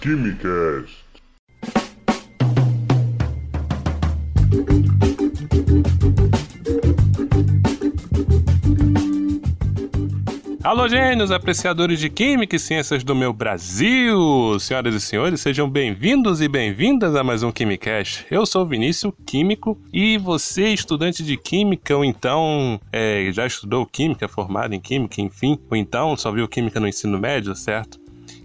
Quimicast. Alô, gênios, apreciadores de Química e Ciências do meu Brasil! Senhoras e senhores, sejam bem-vindos e bem-vindas a mais um Quimicast. Eu sou Vinícius, químico, e você, estudante de Química, ou então é, já estudou Química, formado em Química, enfim, ou então só viu Química no ensino médio, certo?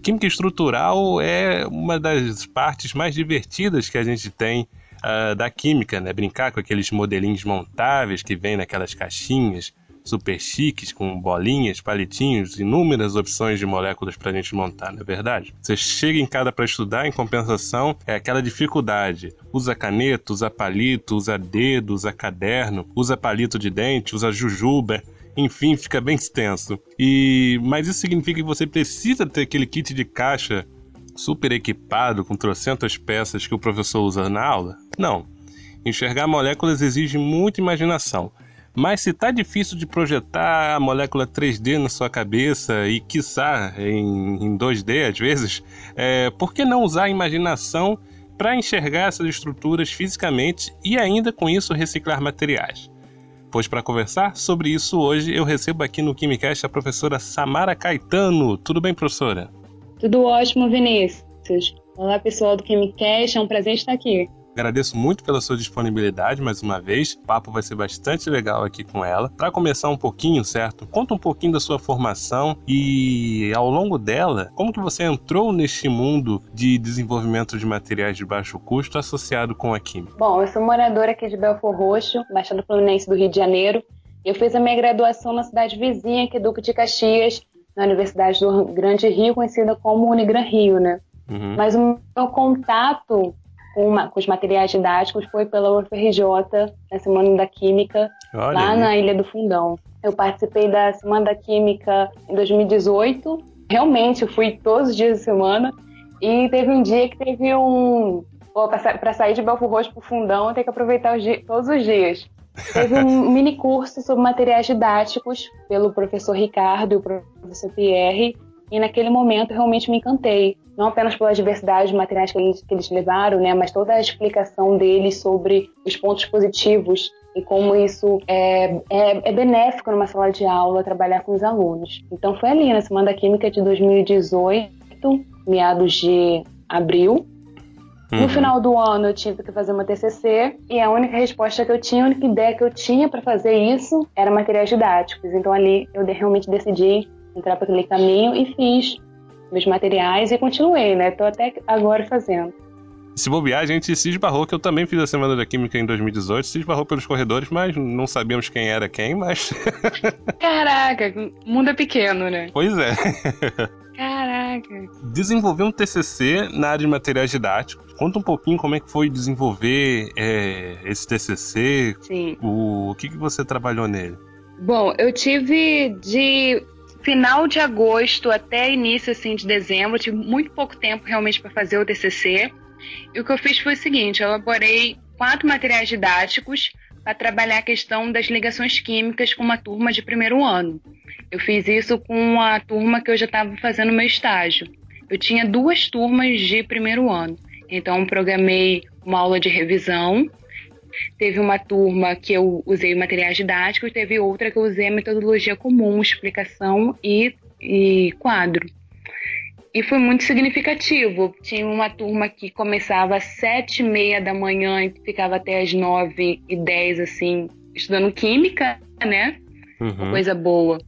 Química estrutural é uma das partes mais divertidas que a gente tem uh, da química, né? Brincar com aqueles modelinhos montáveis que vêm naquelas caixinhas, super chiques, com bolinhas, palitinhos, inúmeras opções de moléculas para a gente montar, não é verdade? Você chega em casa para estudar, em compensação, é aquela dificuldade. Usa caneta, usa palito, usa dedo, usa caderno, usa palito de dente, usa jujuba. Enfim, fica bem extenso. E mas isso significa que você precisa ter aquele kit de caixa super equipado com trocentas peças que o professor usa na aula? Não. Enxergar moléculas exige muita imaginação. Mas se tá difícil de projetar a molécula 3D na sua cabeça e, quiçá, em, em 2D às vezes, é, por que não usar a imaginação para enxergar essas estruturas fisicamente e ainda com isso reciclar materiais? Pois para conversar sobre isso hoje eu recebo aqui no Quimicast a professora Samara Caetano. Tudo bem, professora? Tudo ótimo, Vinícius. Olá, pessoal do Quimicast, é um prazer estar aqui. Agradeço muito pela sua disponibilidade mais uma vez. O papo vai ser bastante legal aqui com ela. Para começar um pouquinho, certo? Conta um pouquinho da sua formação e ao longo dela, como que você entrou neste mundo de desenvolvimento de materiais de baixo custo associado com a química? Bom, eu sou moradora aqui de Belfor Roxo, Baixada Fluminense do Rio de Janeiro. Eu fiz a minha graduação na cidade vizinha, que é Duque de Caxias, na Universidade do Grande Rio, conhecida como Unigran Rio, né? Uhum. Mas o meu contato com, com os materiais didáticos foi pela UFRJ, na Semana da Química, Olha lá aí. na Ilha do Fundão. Eu participei da Semana da Química em 2018. Realmente, eu fui todos os dias da semana. E teve um dia que teve um. Para sair de Belfort Roxo para o Fundão, tenho que aproveitar os dias, todos os dias. Teve um mini curso sobre materiais didáticos pelo professor Ricardo e o professor Pierre. E naquele momento realmente me encantei, não apenas pela diversidade de materiais que eles, que eles levaram, né, mas toda a explicação deles sobre os pontos positivos e como isso é, é, é, benéfico numa sala de aula trabalhar com os alunos. Então foi ali na Semana da Química de 2018, meados de abril. Uhum. No final do ano eu tive que fazer uma TCC e a única resposta que eu tinha, a única ideia que eu tinha para fazer isso era materiais didáticos. Então ali eu realmente decidi entrar para aquele caminho e fiz meus materiais e continuei, né? Tô até agora fazendo. Se bobear, a gente se esbarrou, que eu também fiz a Semana da Química em 2018, se esbarrou pelos corredores, mas não sabíamos quem era quem, mas... Caraca, o mundo é pequeno, né? Pois é. Caraca. Desenvolver um TCC na área de materiais didáticos. Conta um pouquinho como é que foi desenvolver é, esse TCC. Sim. O, o que, que você trabalhou nele? Bom, eu tive de final de agosto até início assim de dezembro, tive muito pouco tempo realmente para fazer o TCC. E o que eu fiz foi o seguinte: eu elaborei quatro materiais didáticos para trabalhar a questão das ligações químicas com uma turma de primeiro ano. Eu fiz isso com a turma que eu já estava fazendo meu estágio. Eu tinha duas turmas de primeiro ano, então programei uma aula de revisão Teve uma turma que eu usei materiais didáticos, teve outra que eu usei a metodologia comum, explicação e, e quadro. E foi muito significativo. Tinha uma turma que começava às sete e meia da manhã e ficava até às nove e dez, assim, estudando química, né? Uhum. Coisa boa.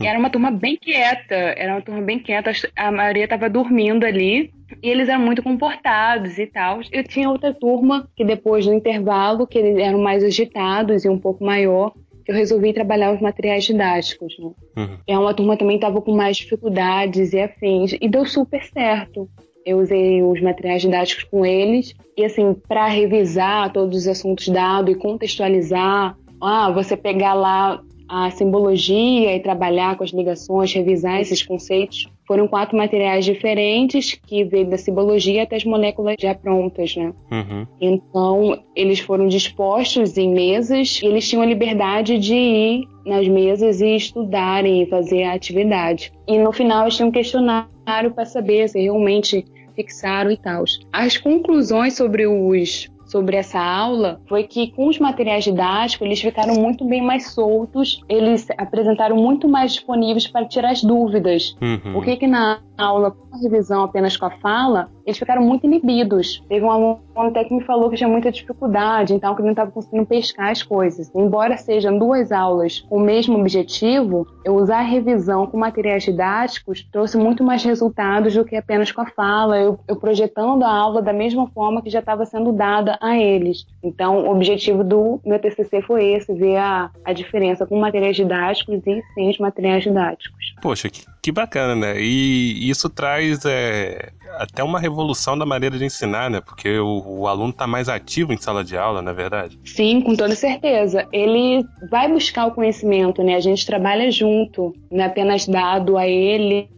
E era uma turma bem quieta, era uma turma bem quieta, a maioria estava dormindo ali. E eles eram muito comportados e tal. Eu tinha outra turma que depois do intervalo, que eles eram mais agitados e um pouco maior, eu resolvi trabalhar os materiais didáticos. Né? Uhum. É uma turma também estava com mais dificuldades e afins e deu super certo. Eu usei os materiais didáticos com eles e assim para revisar todos os assuntos dados e contextualizar. Ah, você pegar lá a simbologia e trabalhar com as ligações, revisar esses conceitos. Foram quatro materiais diferentes que veio da simbologia até as moléculas já prontas, né? Uhum. Então, eles foram dispostos em mesas e eles tinham a liberdade de ir nas mesas e estudarem e fazer a atividade. E no final, eles tinham um questionário para saber se realmente fixaram e tal. As conclusões sobre os sobre essa aula foi que com os materiais didáticos eles ficaram muito bem mais soltos, eles apresentaram muito mais disponíveis para tirar as dúvidas. Uhum. O que que na aula com a revisão apenas com a fala, eles ficaram muito inibidos. Teve um aluno até que me falou que tinha muita dificuldade, então que ele não estava conseguindo pescar as coisas. Embora sejam duas aulas com o mesmo objetivo, eu usar a revisão com materiais didáticos trouxe muito mais resultados do que apenas com a fala, eu, eu projetando a aula da mesma forma que já estava sendo dada a eles. Então, o objetivo do meu TCC foi esse, ver a, a diferença com materiais didáticos e sem os materiais didáticos. Poxa, que, que bacana, né? E isso traz é, até uma revolução da maneira de ensinar, né? Porque o, o aluno está mais ativo em sala de aula, na é verdade? Sim, com toda certeza. Ele vai buscar o conhecimento, né? A gente trabalha junto, não é apenas dado a ele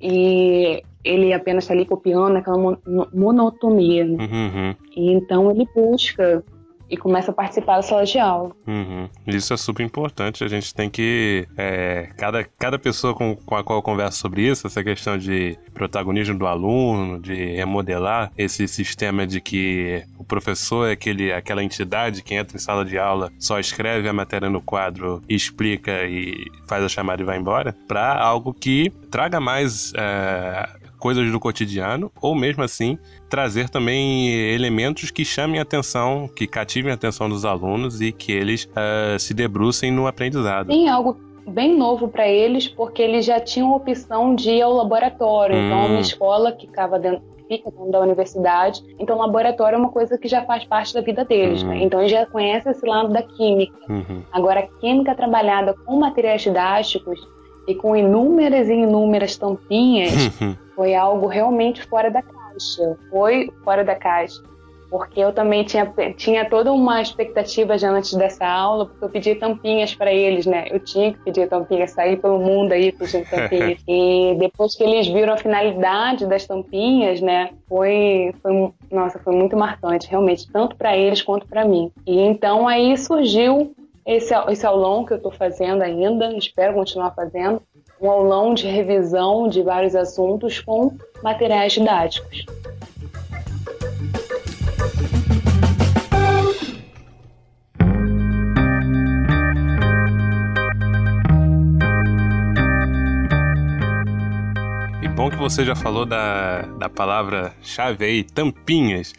e ele apenas está ali copiando aquela monotonia, né? Uhum. E então ele busca e começa a participar da sala de aula. Uhum. Isso é super importante. A gente tem que. É, cada, cada pessoa com, com a qual eu converso sobre isso, essa questão de protagonismo do aluno, de remodelar esse sistema de que o professor é aquele, aquela entidade que entra em sala de aula, só escreve a matéria no quadro, explica e faz a chamada e vai embora, para algo que traga mais. É, coisas do cotidiano, ou mesmo assim trazer também elementos que chamem a atenção, que cativem a atenção dos alunos e que eles uh, se debrucem no aprendizado. Tem algo bem novo para eles, porque eles já tinham a opção de ir ao laboratório. Hum. Então, é uma hum. escola que ficava dentro, fica dentro da universidade. Então, o laboratório é uma coisa que já faz parte da vida deles, né? hum. né? Então, eles já conhecem esse lado da química. Uhum. Agora, a química trabalhada com materiais didáticos e com inúmeras e inúmeras tampinhas foi algo realmente fora da caixa. Foi fora da caixa. Porque eu também tinha, tinha toda uma expectativa já antes dessa aula, porque eu pedi tampinhas para eles, né? Eu tinha que pedir tampinhas, sair pelo mundo aí pedindo tampinhas. e depois que eles viram a finalidade das tampinhas, né? Foi, foi nossa, foi muito marcante, realmente, tanto para eles quanto para mim. E então aí surgiu esse, esse aulão que eu estou fazendo ainda, espero continuar fazendo, um aulão de revisão de vários assuntos com materiais didáticos. Você já falou da, da palavra chave aí, tampinhas.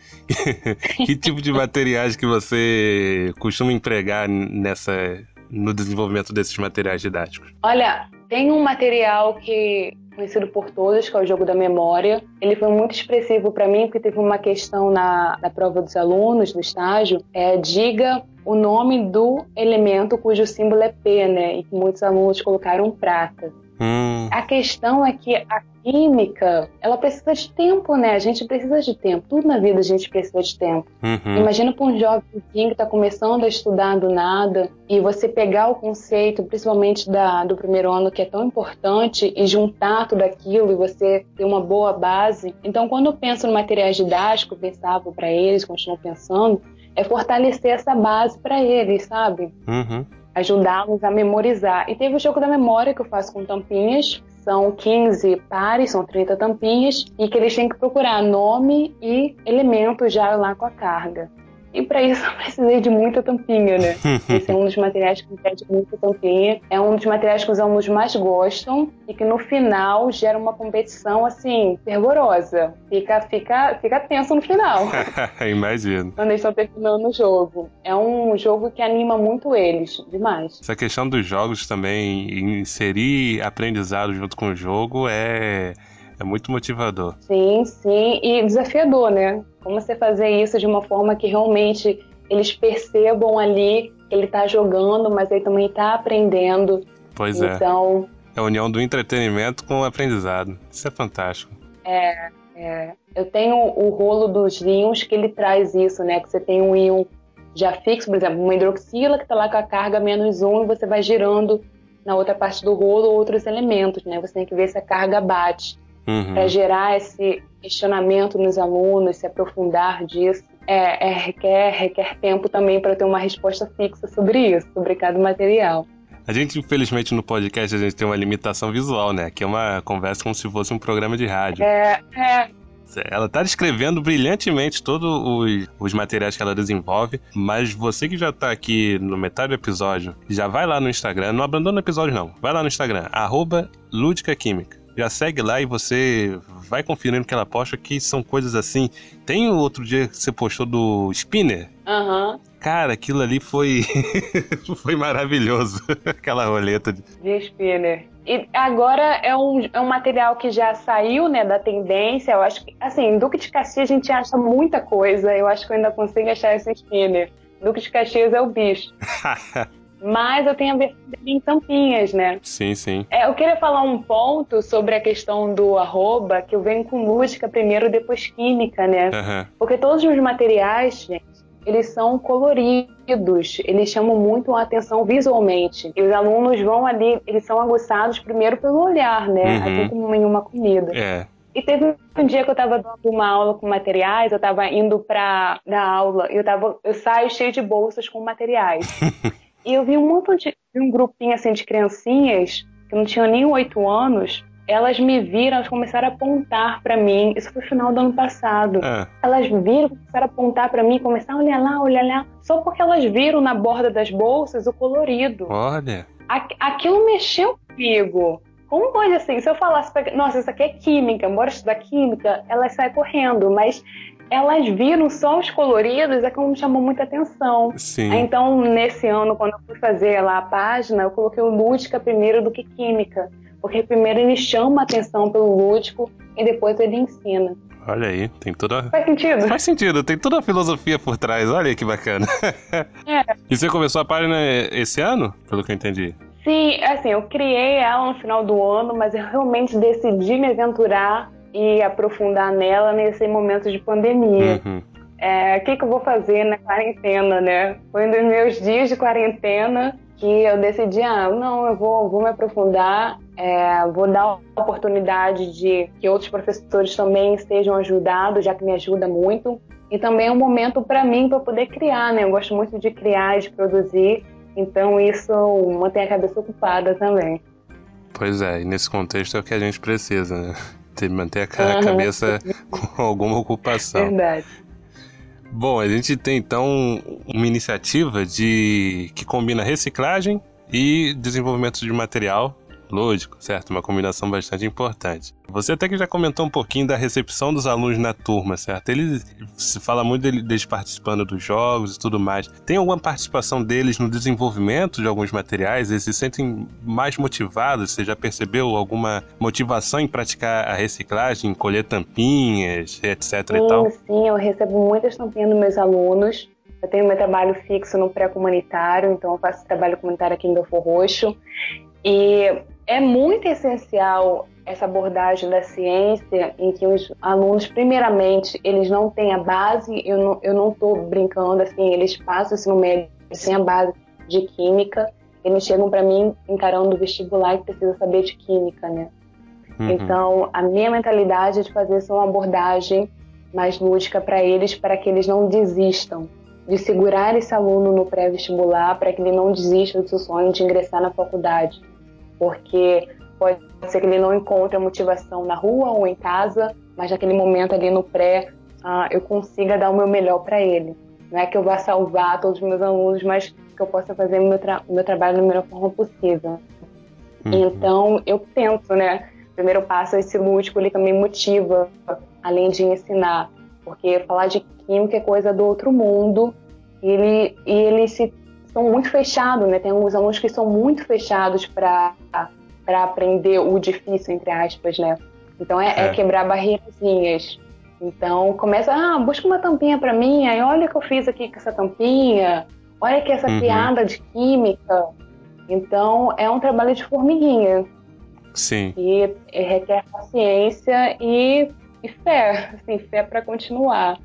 que tipo de materiais que você costuma empregar nessa no desenvolvimento desses materiais didáticos? Olha, tem um material que conhecido por todos, que é o jogo da memória. Ele foi muito expressivo para mim, porque teve uma questão na, na prova dos alunos do estágio, é diga o nome do elemento cujo símbolo é P, né? E muitos alunos colocaram prata. Hum. A questão é que a química, ela precisa de tempo, né? A gente precisa de tempo. Tudo na vida a gente precisa de tempo. Uhum. Imagina para um jovem que está começando a estudar do nada e você pegar o conceito, principalmente da, do primeiro ano, que é tão importante, e juntar tudo aquilo e você ter uma boa base. Então, quando eu penso no material didático, pensava para eles, continuo pensando, é fortalecer essa base para eles, sabe? Uhum ajudá-los a memorizar. E teve o jogo da memória que eu faço com tampinhas. São 15 pares, são 30 tampinhas, e que eles têm que procurar nome e elemento já lá com a carga. E para isso eu precisei de muita tampinha, né? Esse é um dos materiais que pede muita tampinha. É um dos materiais que os alunos mais gostam e que no final gera uma competição assim, fervorosa. Fica, fica, fica tenso no final. Imagino. Quando eles estão terminando o jogo. É um jogo que anima muito eles, demais. Essa questão dos jogos também, inserir aprendizado junto com o jogo é é muito motivador. Sim, sim, e desafiador, né? Como você fazer isso de uma forma que realmente eles percebam ali que ele está jogando, mas ele também está aprendendo. Pois é. Então, é a união do entretenimento com o aprendizado. Isso é fantástico. É, é. Eu tenho o rolo dos íons que ele traz isso, né? Que você tem um íon já fixo, por exemplo, uma hidroxila que está lá com a carga menos um e você vai girando na outra parte do rolo outros elementos, né? Você tem que ver se a carga bate uhum. para gerar esse questionamento nos alunos, se aprofundar disso. É, é, requer, requer tempo também para ter uma resposta fixa sobre isso, sobre cada material. A gente, infelizmente, no podcast a gente tem uma limitação visual, né? Que é uma conversa como se fosse um programa de rádio. É, é ela tá descrevendo brilhantemente todos os, os, materiais que ela desenvolve, mas você que já tá aqui no metade do episódio, já vai lá no Instagram, não abandona o episódio não, vai lá no Instagram, arroba Lúdica Química. Já segue lá e você vai conferindo que ela posta, que são coisas assim. Tem o outro dia que você postou do Spinner. Aham. Uhum. Cara, aquilo ali foi foi maravilhoso, aquela roleta. De, de spinner. E agora é um, é um material que já saiu, né, da tendência. Eu acho que, assim, Duque de Caxias a gente acha muita coisa. Eu acho que eu ainda consigo achar esse spinner. Duque de Caxias é o bicho. Mas eu tenho a versão em tampinhas, né? Sim, sim. É, eu queria falar um ponto sobre a questão do arroba, que eu venho com lúdica primeiro, depois química, né? Uhum. Porque todos os materiais, gente, eles são coloridos, eles chamam muito a atenção visualmente. E os alunos vão ali, eles são aguçados primeiro pelo olhar, né? Uhum. Assim como em uma comida. É. E teve um dia que eu estava dando uma aula com materiais, eu estava indo para dar aula, e eu, tava, eu saio cheio de bolsas com materiais. e eu vi um monte de um grupinho assim de criancinhas que não tinham nem oito anos, elas me viram, elas começaram a apontar para mim. Isso foi no final do ano passado. É. Elas viram, começaram a apontar para mim, começaram a olhar lá, olhar lá, só porque elas viram na borda das bolsas o colorido. Olha. Aquilo mexeu comigo. Como pode assim? Se eu falasse, pra... nossa, isso aqui é química, bora estudar química, elas saem correndo, mas elas viram só os coloridos, é que me chamou muita atenção. Sim. Então, nesse ano, quando eu fui fazer lá a página, eu coloquei o lúdica primeiro do que química. Porque primeiro ele chama a atenção pelo lúdico e depois ele ensina. Olha aí, tem toda. Faz sentido? Faz sentido, tem toda a filosofia por trás. Olha aí que bacana. É. E você começou a página esse ano, pelo que eu entendi? Sim, assim, eu criei ela no final do ano, mas eu realmente decidi me aventurar e aprofundar nela nesse momento de pandemia. Uhum. É, o que, que eu vou fazer na quarentena, né? Foi um dos meus dias de quarentena que eu decidi, ah, não, eu vou, vou me aprofundar, é, vou dar a oportunidade de que outros professores também estejam ajudados, já que me ajuda muito. E também é um momento para mim para poder criar, né? Eu gosto muito de criar, de produzir, então isso mantém a cabeça ocupada também. Pois é, e nesse contexto é o que a gente precisa, né? De manter a cabeça com alguma ocupação. Verdade. Bom, a gente tem então uma iniciativa de que combina reciclagem e desenvolvimento de material lúdico, certo? Uma combinação bastante importante. Você até que já comentou um pouquinho da recepção dos alunos na turma, certo? Eles se fala muito deles participando dos jogos e tudo mais. Tem alguma participação deles no desenvolvimento de alguns materiais? Eles se sentem mais motivados? Você já percebeu alguma motivação em praticar a reciclagem, colher tampinhas, etc sim, e tal? Sim, eu recebo muitas tampinhas dos meus alunos. Eu tenho meu trabalho fixo no pré-comunitário, então eu faço trabalho comunitário aqui em Belfor Roxo. E é muito essencial essa abordagem da ciência em que os alunos, primeiramente, eles não têm a base, eu não, eu não tô brincando, assim, eles passam ensino médio sem a base de química, eles chegam para mim encarando o vestibular e precisam saber de química, né? Uhum. Então, a minha mentalidade é de fazer essa uma abordagem mais lúdica para eles, para que eles não desistam, de segurar esse aluno no pré-vestibular, para que ele não desista do seu sonho de ingressar na faculdade porque pode ser que ele não encontre a motivação na rua ou em casa, mas naquele momento ali no pré, uh, eu consiga dar o meu melhor para ele. Não é que eu vá salvar todos os meus alunos, mas que eu possa fazer o meu, tra meu trabalho da melhor forma possível. Uhum. Então, eu tento, né? Primeiro passo, esse lúdico, ele também motiva, além de ensinar. Porque falar de química é coisa do outro mundo e ele, e ele se são muito fechados, né? Tem alguns alunos que são muito fechados para aprender o difícil, entre aspas, né? Então é, é. é quebrar barreirazinhas. Então começa, ah, busca uma tampinha para mim, aí olha o que eu fiz aqui com essa tampinha, olha aqui essa uhum. piada de química. Então é um trabalho de formiguinha. Sim. E requer paciência e, e fé, assim, fé para continuar.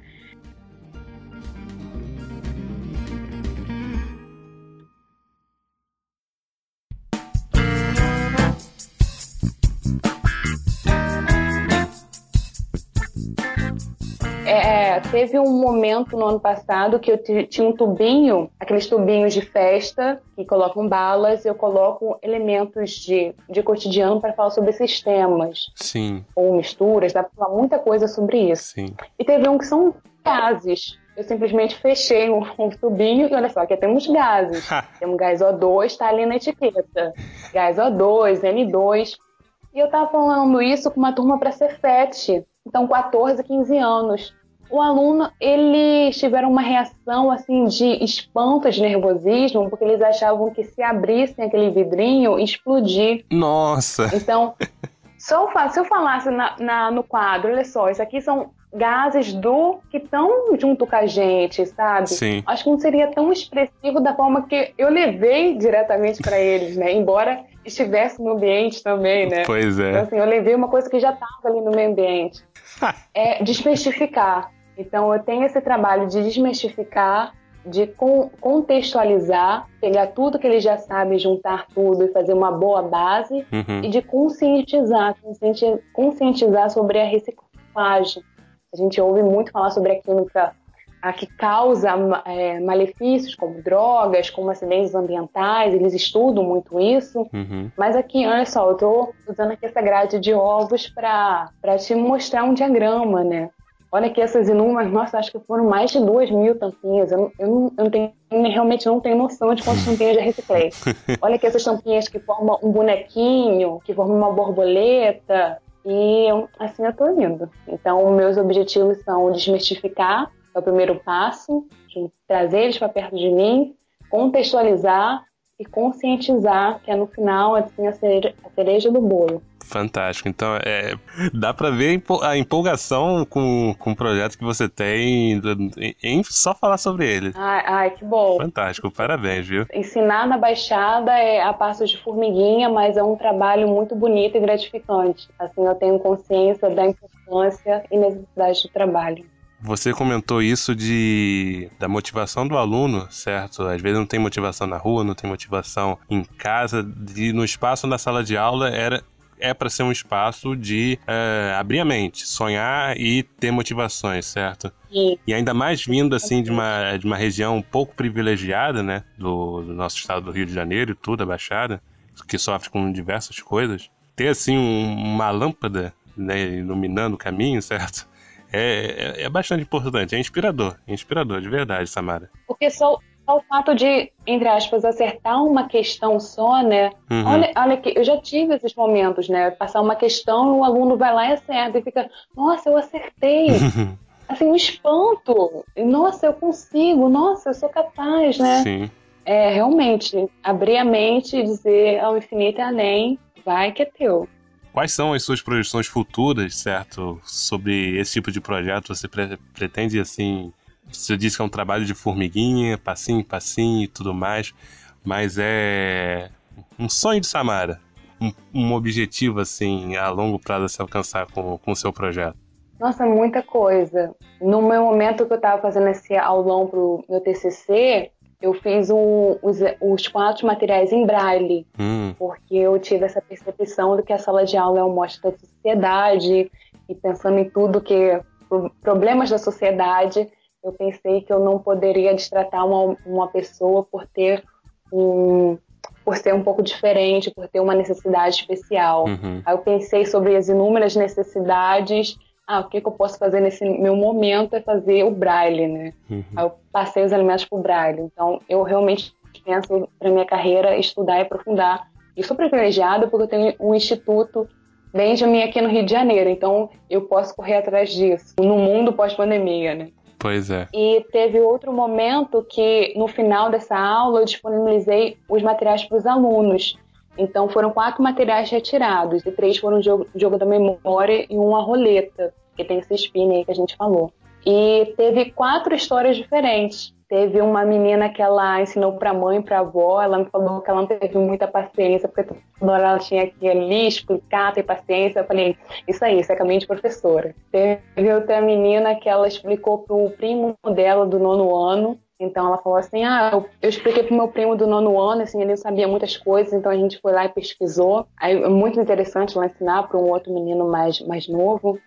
Teve um momento no ano passado que eu tinha um tubinho, aqueles tubinhos de festa, que colocam balas, eu coloco elementos de, de cotidiano para falar sobre esses temas. Sim. Ou misturas, dá para falar muita coisa sobre isso. Sim. E teve um que são gases. Eu simplesmente fechei um, um tubinho e olha só, aqui temos gases. temos gás O2, está ali na etiqueta. Gás O2, N2. E eu estava falando isso com uma turma para Cefet, então 14, 15 anos. O aluno, eles tiveram uma reação assim de espanto, de nervosismo, porque eles achavam que se abrissem aquele vidrinho, explodir. Nossa! Então, só se eu falasse na, na, no quadro, olha só, isso aqui são gases do que estão junto com a gente, sabe? Sim. Acho que não seria tão expressivo da forma que eu levei diretamente para eles, né? Embora estivesse no ambiente também, né? Pois é. Então, assim, eu levei uma coisa que já estava ali no meio ambiente. é desmistificar. Então, eu tenho esse trabalho de desmistificar, de contextualizar, pegar tudo que eles já sabem, juntar tudo e fazer uma boa base, uhum. e de conscientizar, conscientizar sobre a reciclagem. A gente ouve muito falar sobre a química a que causa é, malefícios como drogas, como acidentes ambientais, eles estudam muito isso. Uhum. Mas aqui, olha só, eu estou usando aqui essa grade de ovos para te mostrar um diagrama, né? Olha aqui essas inúmeras, nossa, acho que foram mais de duas mil tampinhas. Eu, eu, não, eu não tenho, realmente não tenho noção de quantas tampinhas já reciclei. Olha aqui essas tampinhas que formam um bonequinho, que formam uma borboleta. E assim eu tô indo. Então, meus objetivos são desmistificar, é o primeiro passo, trazer eles para perto de mim, contextualizar e conscientizar, que é no final assim, a cereja, a cereja do bolo. Fantástico. Então, é, dá para ver a empolgação com, com o projeto que você tem em, só falar sobre ele. Ai, ai, que bom. Fantástico, parabéns, viu? Ensinar na Baixada é a passos de formiguinha, mas é um trabalho muito bonito e gratificante. Assim, eu tenho consciência da importância e necessidade do trabalho. Você comentou isso de da motivação do aluno, certo? Às vezes não tem motivação na rua, não tem motivação em casa, no espaço da sala de aula era é para ser um espaço de é, abrir a mente, sonhar e ter motivações, certo? Sim. E ainda mais vindo assim de uma, de uma região um pouco privilegiada, né, do, do nosso estado do Rio de Janeiro e tudo, a Baixada, que sofre com diversas coisas, ter assim um, uma lâmpada né, iluminando o caminho, certo? É, é, é, bastante importante, é inspirador, é inspirador, de verdade, Samara. Porque só só o fato de, entre aspas, acertar uma questão só, né? Uhum. Olha, olha que eu já tive esses momentos, né? Passar uma questão, o aluno vai lá e acerta e fica, nossa, eu acertei. assim, um espanto. Nossa, eu consigo, nossa, eu sou capaz, né? Sim. É, realmente, abrir a mente e dizer ao infinito e além, vai que é teu. Quais são as suas projeções futuras, certo? Sobre esse tipo de projeto? Você pre pretende, assim, você disse que é um trabalho de formiguinha, passinho, passinho e tudo mais, mas é um sonho de Samara, um, um objetivo assim a longo prazo a se alcançar com, o seu projeto. Nossa, muita coisa. No meu momento que eu estava fazendo esse aulão pro meu TCC, eu fiz um, os, os, quatro materiais em braille, hum. porque eu tive essa percepção de que a sala de aula é um mostra da sociedade e pensando em tudo que problemas da sociedade, eu pensei que eu não poderia destratar uma, uma pessoa por ter um por ser um pouco diferente, por ter uma necessidade especial. Uhum. Aí eu pensei sobre as inúmeras necessidades. Ah, o que, que eu posso fazer nesse meu momento é fazer o braille, né? Uhum. Aí eu passei os alimentos para o braille. Então, eu realmente penso para minha carreira estudar e aprofundar. E sou privilegiada porque eu tenho um instituto Benjamin aqui no Rio de Janeiro, então eu posso correr atrás disso no mundo pós-pandemia, né? Pois é. E teve outro momento que, no final dessa aula, eu disponibilizei os materiais para os alunos. Então, foram quatro materiais retirados, e três foram jogo, jogo da memória e uma roleta, que tem esse spin aí que a gente falou. E teve quatro histórias diferentes. Teve uma menina que ela ensinou para mãe, para a avó, ela me falou que ela não teve muita paciência, porque toda hora ela tinha que ali explicar, ter paciência. Eu falei, isso aí, isso é caminho de professora. Teve outra menina que ela explicou para o primo dela do nono ano, então ela falou assim: Ah, eu, eu expliquei pro meu primo do nono ano, assim, ele não sabia muitas coisas, então a gente foi lá e pesquisou. Aí é muito interessante ela ensinar para um outro menino mais, mais novo.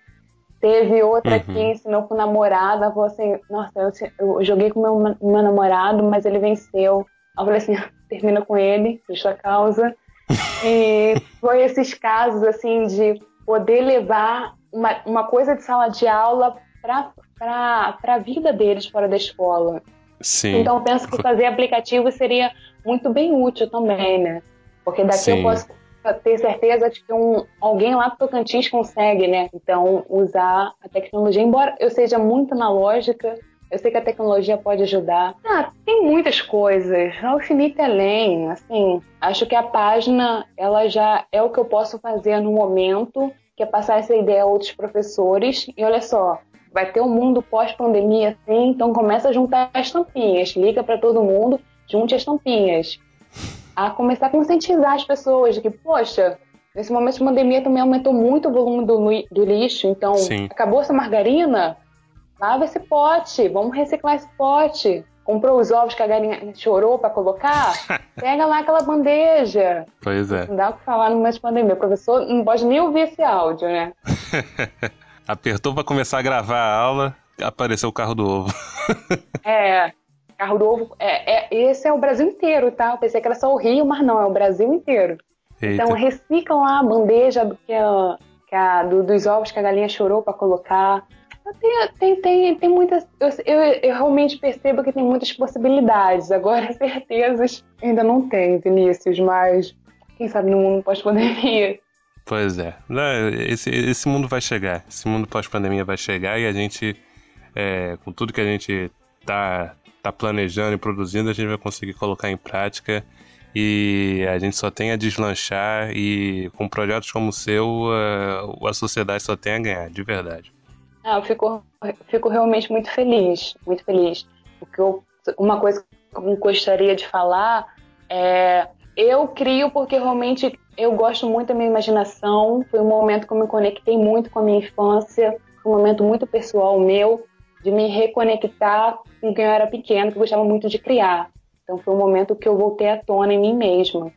Teve outra uhum. que ensinou pro namorado, ela falou assim, nossa, eu, eu joguei com meu, meu namorado, mas ele venceu. Eu falei assim, termina com ele, justa causa. e foi esses casos, assim, de poder levar uma, uma coisa de sala de aula para a vida deles fora da escola. Sim. Então, eu penso que fazer aplicativo seria muito bem útil também, né? Porque daqui Sim. eu posso ter certeza de que um, alguém lá do Tocantins consegue, né? Então, usar a tecnologia, embora eu seja muito analógica, eu sei que a tecnologia pode ajudar. Ah, tem muitas coisas, ao infinito além. Assim, acho que a página, ela já é o que eu posso fazer no momento, que é passar essa ideia a outros professores. E olha só, vai ter um mundo pós-pandemia assim, então começa a juntar as tampinhas, liga para todo mundo, junte as tampinhas. A começar a conscientizar as pessoas de que, poxa, nesse momento de pandemia também aumentou muito o volume do, do lixo, então Sim. acabou essa margarina, lava esse pote, vamos reciclar esse pote. Comprou os ovos que a galinha chorou para colocar? Pega lá aquela bandeja. Pois é. Não dá pra falar no momento de pandemia. O professor não pode nem ouvir esse áudio, né? Apertou para começar a gravar a aula, apareceu o carro do ovo. é, carro do ovo. É, é, esse é o Brasil inteiro, tá? Eu pensei que era só o Rio, mas não, é o Brasil inteiro. Eita. Então reciclam lá a bandeja do, que a, que a, do, dos ovos que a galinha chorou para colocar. Tem, tem, tem, tem muitas. Eu, eu, eu, realmente percebo que tem muitas possibilidades. Agora, certezas ainda não tem, Vinícius, mas quem sabe no mundo pós-pandemia Pois é. Esse, esse mundo vai chegar. Esse mundo pós-pandemia vai chegar e a gente, é, com tudo que a gente tá, tá planejando e produzindo, a gente vai conseguir colocar em prática. E a gente só tem a deslanchar e com projetos como o seu, a, a sociedade só tem a ganhar, de verdade. Ah, eu fico, fico realmente muito feliz, muito feliz. Porque eu, uma coisa que eu gostaria de falar é eu crio porque realmente eu gosto muito da minha imaginação. Foi um momento que eu me conectei muito com a minha infância. Foi um momento muito pessoal meu, de me reconectar com quem eu era pequeno, que eu gostava muito de criar. Então foi um momento que eu voltei à tona em mim mesma.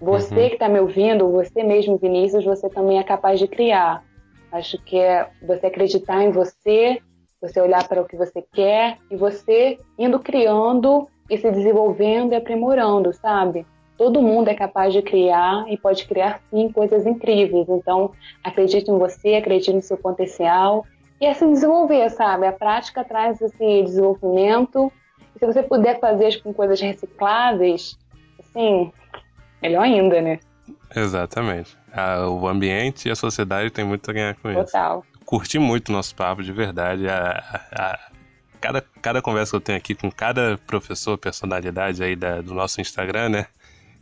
Você uhum. que está me ouvindo, você mesmo, Vinícius, você também é capaz de criar. Acho que é você acreditar em você, você olhar para o que você quer e você indo criando e se desenvolvendo e aprimorando, sabe? Todo mundo é capaz de criar e pode criar sim coisas incríveis. Então, acredite em você, acredite no seu potencial e assim desenvolver, sabe? A prática traz esse desenvolvimento. E se você puder fazer com coisas recicláveis, assim, melhor ainda, né? Exatamente. o ambiente e a sociedade tem muito a ganhar com Total. isso. Total. Curti muito o nosso papo, de verdade. A, a, cada, cada conversa que eu tenho aqui com cada professor, personalidade aí da, do nosso Instagram, né?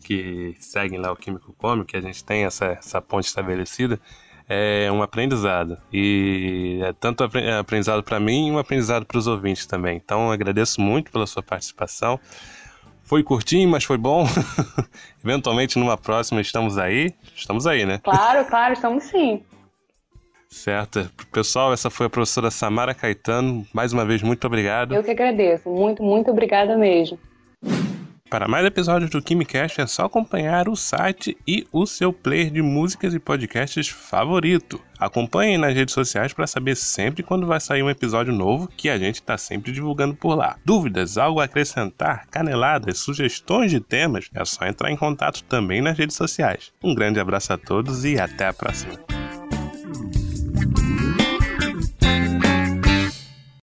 Que seguem lá o Químico Cômico, que a gente tem essa, essa ponte estabelecida, é um aprendizado. E é tanto aprendizado para mim e um aprendizado para os ouvintes também. Então agradeço muito pela sua participação. Foi curtinho, mas foi bom. Eventualmente, numa próxima, estamos aí. Estamos aí, né? Claro, claro, estamos sim. Certo. Pessoal, essa foi a professora Samara Caetano. Mais uma vez, muito obrigado. Eu que agradeço. Muito, muito obrigada mesmo. Para mais episódios do KimiCast é só acompanhar o site e o seu player de músicas e podcasts favorito. Acompanhe nas redes sociais para saber sempre quando vai sair um episódio novo que a gente está sempre divulgando por lá. Dúvidas, algo a acrescentar, caneladas, sugestões de temas, é só entrar em contato também nas redes sociais. Um grande abraço a todos e até a próxima.